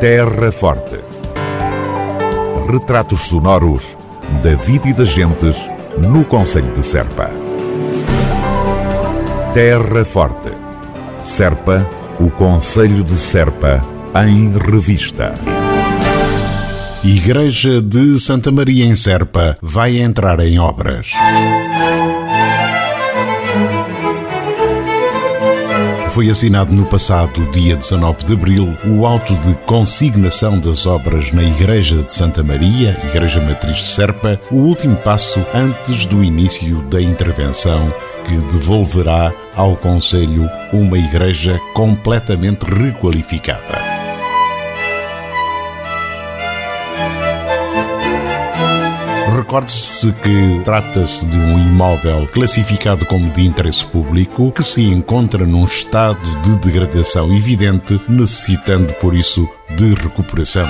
Terra Forte. Retratos sonoros da vida e das gentes no Conselho de Serpa. Terra Forte. Serpa, o Conselho de Serpa, em revista. Igreja de Santa Maria em Serpa vai entrar em obras. Foi assinado no passado dia 19 de abril o auto de consignação das obras na Igreja de Santa Maria, Igreja Matriz de Serpa, o último passo antes do início da intervenção que devolverá ao Conselho uma igreja completamente requalificada. Recorde-se que trata-se de um imóvel classificado como de interesse público que se encontra num estado de degradação evidente, necessitando por isso de recuperação.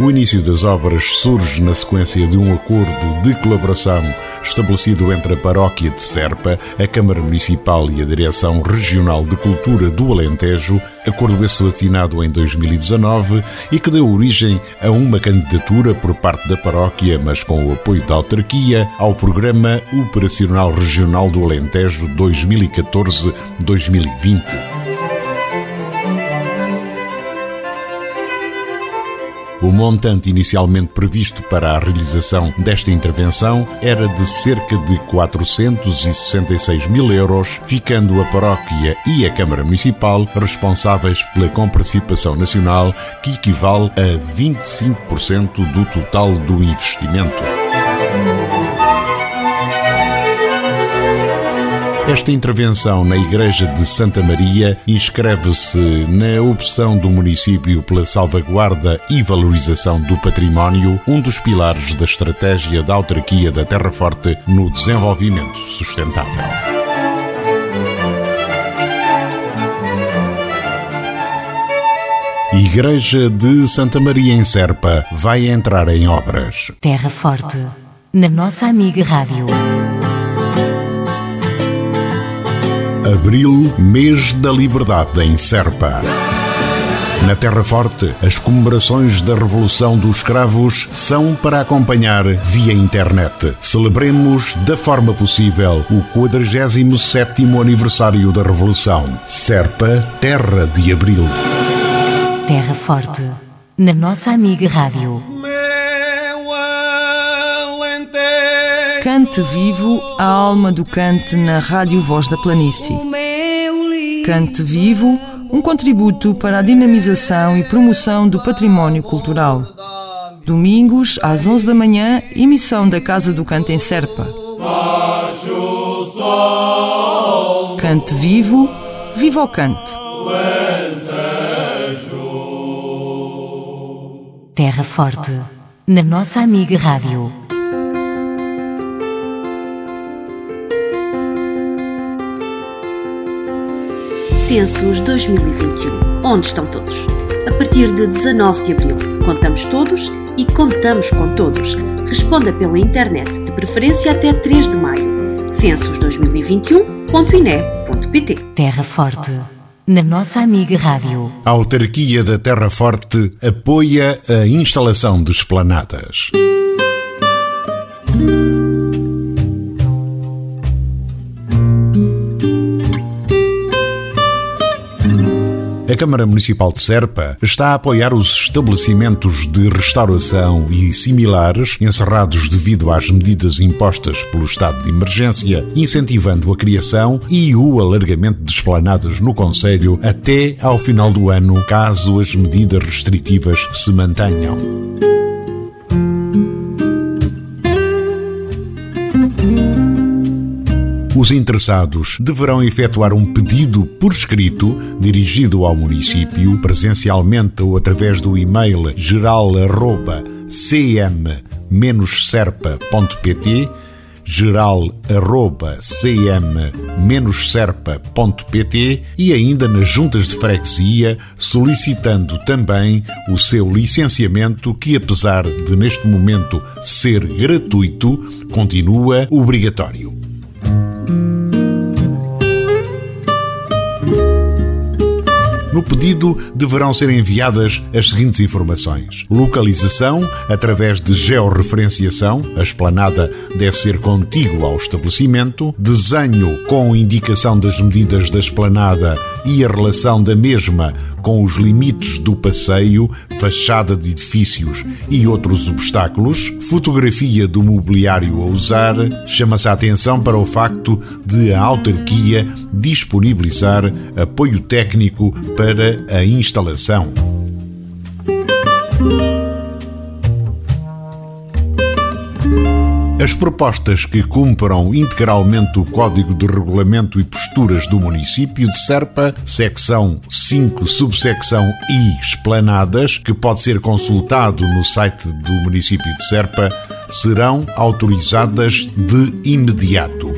O início das obras surge na sequência de um acordo de colaboração estabelecido entre a Paróquia de Serpa, a Câmara Municipal e a Direção Regional de Cultura do Alentejo, acordo esse assinado em 2019 e que deu origem a uma candidatura por parte da paróquia, mas com o apoio da autarquia, ao Programa Operacional Regional do Alentejo 2014-2020. Montante inicialmente previsto para a realização desta intervenção era de cerca de 466 mil euros, ficando a paróquia e a Câmara Municipal responsáveis pela comparticipação nacional, que equivale a 25% do total do investimento. Esta intervenção na Igreja de Santa Maria inscreve-se na opção do município pela salvaguarda e valorização do património, um dos pilares da estratégia da autarquia da Terra Forte no desenvolvimento sustentável. Igreja de Santa Maria em Serpa vai entrar em obras. Terra Forte, na nossa amiga Rádio. Abril, mês da liberdade em Serpa. Na Terra Forte, as comemorações da Revolução dos Escravos são para acompanhar via internet. Celebremos da forma possível o 47º aniversário da Revolução. Serpa, Terra de Abril. Terra Forte, na nossa amiga Rádio. Cante Vivo, a alma do cante na Rádio Voz da Planície. Cante Vivo, um contributo para a dinamização e promoção do património cultural. Domingos, às 11 da manhã, emissão da Casa do Cante em Serpa. Cante Vivo, viva o cante. Terra Forte, na nossa amiga Rádio. Censos 2021. Onde estão todos? A partir de 19 de abril, contamos todos e contamos com todos. Responda pela internet, de preferência até 3 de maio. censos2021.ine.pt Terra Forte, na nossa amiga Rádio. A autarquia da Terra Forte apoia a instalação de esplanadas. A Câmara Municipal de Serpa está a apoiar os estabelecimentos de restauração e similares encerrados devido às medidas impostas pelo estado de emergência, incentivando a criação e o alargamento de esplanadas no Conselho até ao final do ano, caso as medidas restritivas se mantenham. Os interessados deverão efetuar um pedido por escrito dirigido ao município, presencialmente ou através do e-mail geral@cm-serpa.pt geral.cm-serpa.pt e ainda nas juntas de freguesia, solicitando também o seu licenciamento, que apesar de neste momento ser gratuito, continua obrigatório. No pedido deverão ser enviadas as seguintes informações: localização através de georreferenciação, a esplanada deve ser contígua ao estabelecimento, desenho com indicação das medidas da esplanada e a relação da mesma com os limites do passeio, fachada de edifícios e outros obstáculos, fotografia do mobiliário a usar, chama-se a atenção para o facto de a autarquia disponibilizar apoio técnico para a instalação. As propostas que cumpram integralmente o Código de Regulamento e Posturas do município de Serpa, secção 5, subsecção I, esplanadas, que pode ser consultado no site do município de Serpa, serão autorizadas de imediato.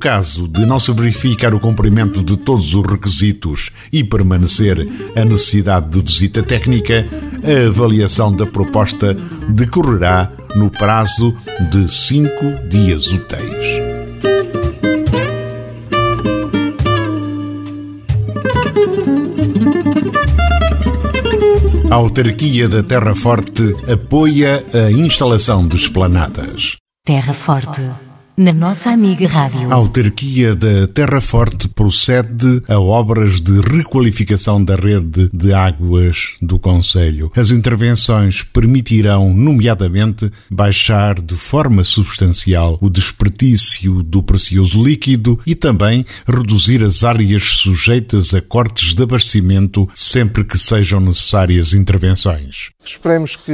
Caso de não se verificar o cumprimento de todos os requisitos e permanecer a necessidade de visita técnica, a avaliação da proposta decorrerá no prazo de cinco dias úteis. A autarquia da Terra Forte apoia a instalação de esplanadas. Terra Forte na nossa amiga rádio. A autarquia da Terra Forte procede a obras de requalificação da rede de águas do Conselho. As intervenções permitirão, nomeadamente, baixar de forma substancial o desperdício do precioso líquido e também reduzir as áreas sujeitas a cortes de abastecimento sempre que sejam necessárias intervenções. Esperemos que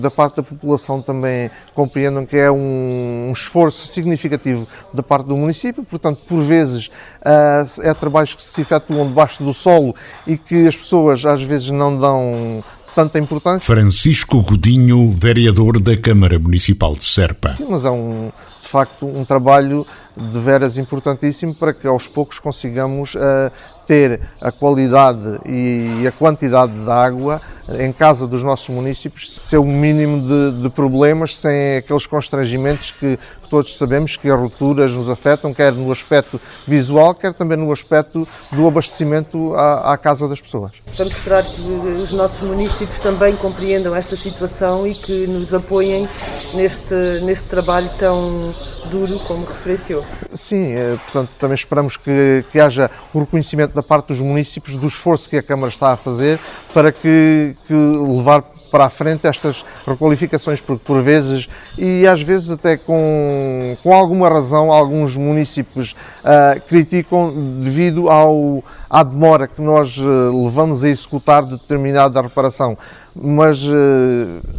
da parte da população também compreendam que é um esforço significativo significativo da parte do município, portanto, por vezes uh, é trabalhos que se efetuam debaixo do solo e que as pessoas às vezes não dão tanta importância. Francisco Godinho, vereador da Câmara Municipal de Serpa. Sim, mas é um, de facto um trabalho de veras importantíssimo para que aos poucos consigamos uh, ter a qualidade e a quantidade de água em casa dos nossos municípios, ser o mínimo de, de problemas, sem aqueles constrangimentos que todos sabemos que as rupturas nos afetam, quer no aspecto visual, quer também no aspecto do abastecimento à, à casa das pessoas. Vamos esperar que os nossos municípios também compreendam esta situação e que nos apoiem neste, neste trabalho tão duro como referenciou. Sim, é, portanto, também esperamos que, que haja o reconhecimento da parte dos municípios do esforço que a Câmara está a fazer para que, que levar para a frente estas requalificações, porque por vezes, e às vezes até com, com alguma razão, alguns municípios uh, criticam devido ao, à demora que nós uh, levamos a executar determinada reparação. Mas uh,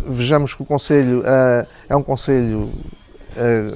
vejamos que o Conselho é um Conselho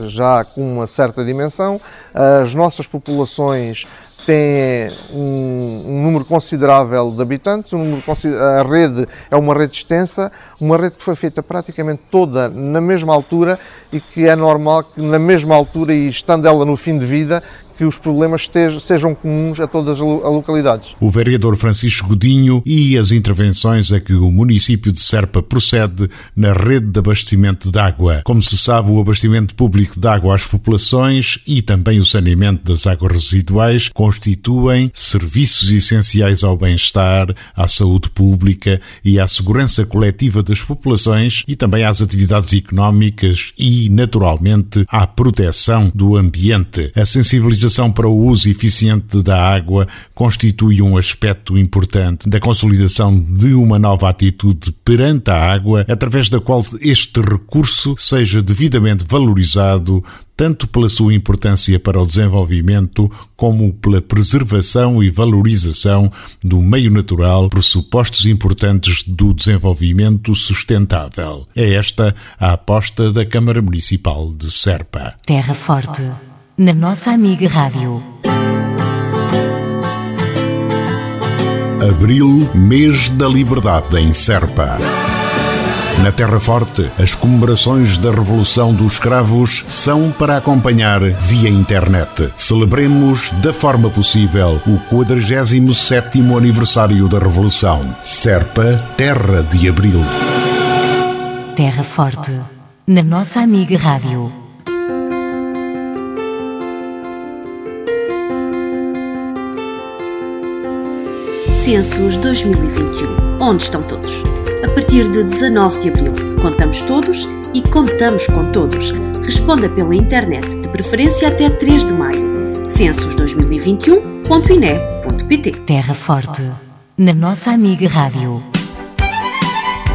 já com uma certa dimensão, as nossas populações têm um, um, número considerável de habitantes, um número, a rede é uma rede extensa, uma rede que foi feita praticamente toda na mesma altura e que é normal que na mesma altura e estando ela no fim de vida, que os problemas sejam comuns a todas as localidades. O vereador Francisco Godinho e as intervenções a que o município de Serpa procede na rede de abastecimento de água. Como se sabe, o abastecimento público de água às populações e também o saneamento das águas residuais constituem serviços essenciais ao bem-estar, à saúde pública e à segurança coletiva das populações e também às atividades económicas e, naturalmente, à proteção do ambiente. A sensibilização para o uso eficiente da água constitui um aspecto importante da consolidação de uma nova atitude perante a água, através da qual este recurso seja devidamente valorizado tanto pela sua importância para o desenvolvimento como pela preservação e valorização do meio natural, pressupostos importantes do desenvolvimento sustentável. É esta a aposta da Câmara Municipal de Serpa. Terra Forte na nossa amiga Rádio. Abril, mês da liberdade em Serpa. Na Terra Forte, as comemorações da Revolução dos Escravos são para acompanhar via internet. Celebremos da forma possível o 47º aniversário da Revolução. Serpa, Terra de Abril. Terra Forte, na nossa amiga Rádio. Censos 2021. Onde estão todos? A partir de 19 de abril, contamos todos e contamos com todos. Responda pela internet, de preferência até 3 de maio. censos2021.ine.pt Terra Forte. Na nossa amiga Rádio.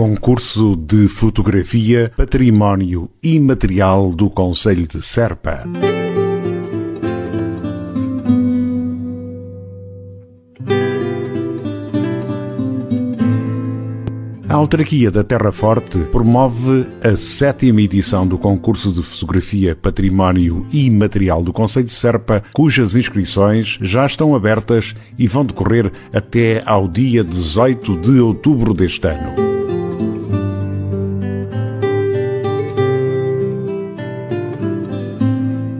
Concurso de Fotografia Património Imaterial do Conselho de Serpa. A autarquia da Terra Forte promove a sétima edição do concurso de fotografia Património Imaterial do Conselho de Serpa, cujas inscrições já estão abertas e vão decorrer até ao dia 18 de outubro deste ano.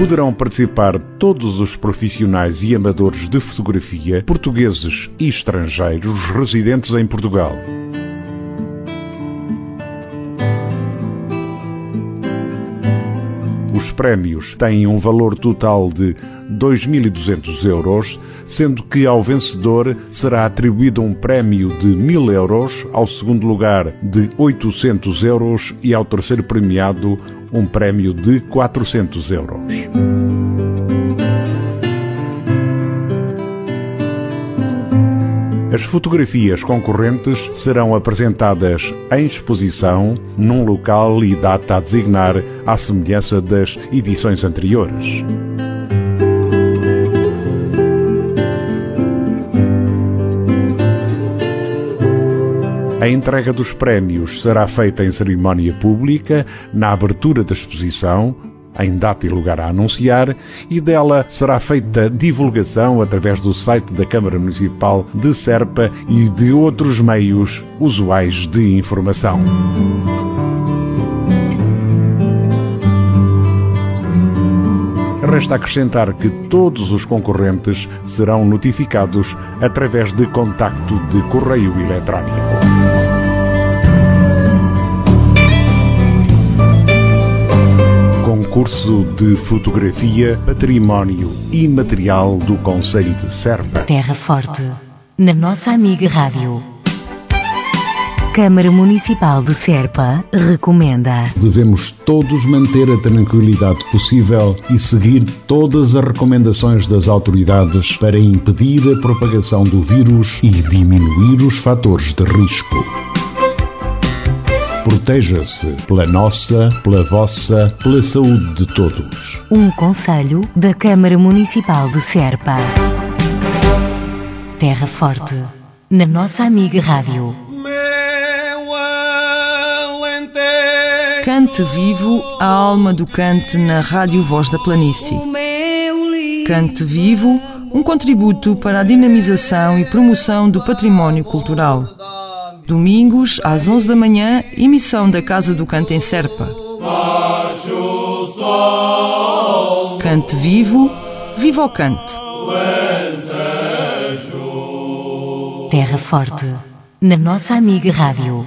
Poderão participar todos os profissionais e amadores de fotografia, portugueses e estrangeiros residentes em Portugal. Prémios têm um valor total de 2.200 euros, sendo que ao vencedor será atribuído um prémio de 1.000 euros, ao segundo lugar de 800 euros e ao terceiro premiado um prémio de 400 euros. As fotografias concorrentes serão apresentadas em exposição num local e data a designar à semelhança das edições anteriores. A entrega dos prémios será feita em cerimónia pública, na abertura da exposição, em data e lugar a anunciar, e dela será feita divulgação através do site da Câmara Municipal de Serpa e de outros meios usuais de informação. Resta acrescentar que todos os concorrentes serão notificados através de contacto de correio eletrónico. Concurso de Fotografia Património Imaterial do Conselho de Serpa. Terra Forte. Na nossa amiga Rádio. Câmara Municipal de Serpa recomenda. Devemos todos manter a tranquilidade possível e seguir todas as recomendações das autoridades para impedir a propagação do vírus e diminuir os fatores de risco. Proteja-se pela nossa, pela vossa, pela saúde de todos. Um conselho da Câmara Municipal de Serpa. Terra Forte. Na nossa amiga Rádio. Cante vivo a alma do cante na Rádio Voz da Planície. Cante vivo, um contributo para a dinamização e promoção do património cultural. Domingos, às 11 da manhã, emissão da Casa do Cante em Serpa. Cante vivo, viva o cante. Terra Forte. Na nossa amiga Rádio.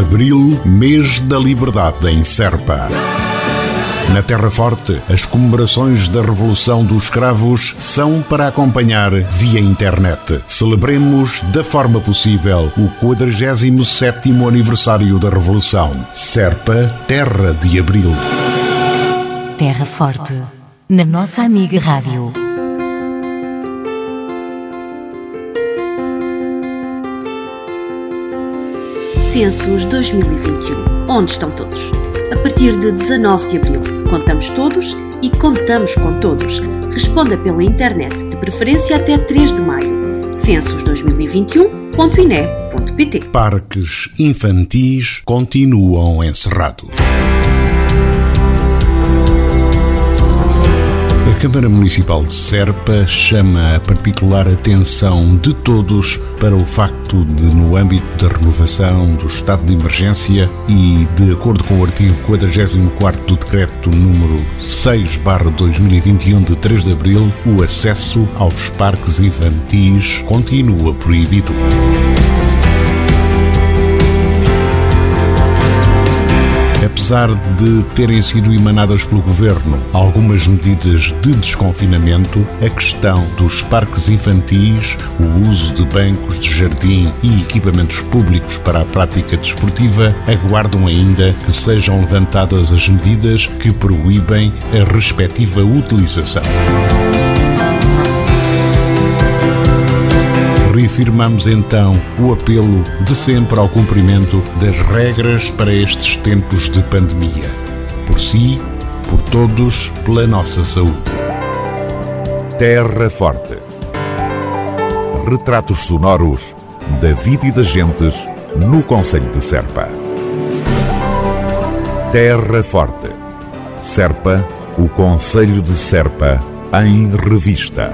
Abril, mês da liberdade em Serpa. Na Terra Forte, as comemorações da Revolução dos Escravos são para acompanhar via internet. Celebremos da forma possível o 47º aniversário da Revolução. Serpa, Terra de Abril. Terra Forte. Na nossa amiga Rádio. Censos 2021. Onde estão todos? A partir de 19 de abril, contamos todos e contamos com todos. Responda pela internet, de preferência até 3 de maio. censos2021.ine.pt Parques infantis continuam encerrados. Câmara Municipal de Serpa chama a particular atenção de todos para o facto de, no âmbito da renovação do estado de emergência e de acordo com o artigo 44 do Decreto número 6/2021 de 3 de abril, o acesso aos parques infantis continua proibido. Apesar de terem sido emanadas pelo Governo algumas medidas de desconfinamento, a questão dos parques infantis, o uso de bancos de jardim e equipamentos públicos para a prática desportiva aguardam ainda que sejam levantadas as medidas que proíbem a respectiva utilização. Reafirmamos então o apelo de sempre ao cumprimento das regras para estes tempos de pandemia. Por si, por todos, pela nossa saúde. Terra Forte. Retratos sonoros da vida e das gentes no Conselho de Serpa. Terra Forte. Serpa, o Conselho de Serpa, em revista.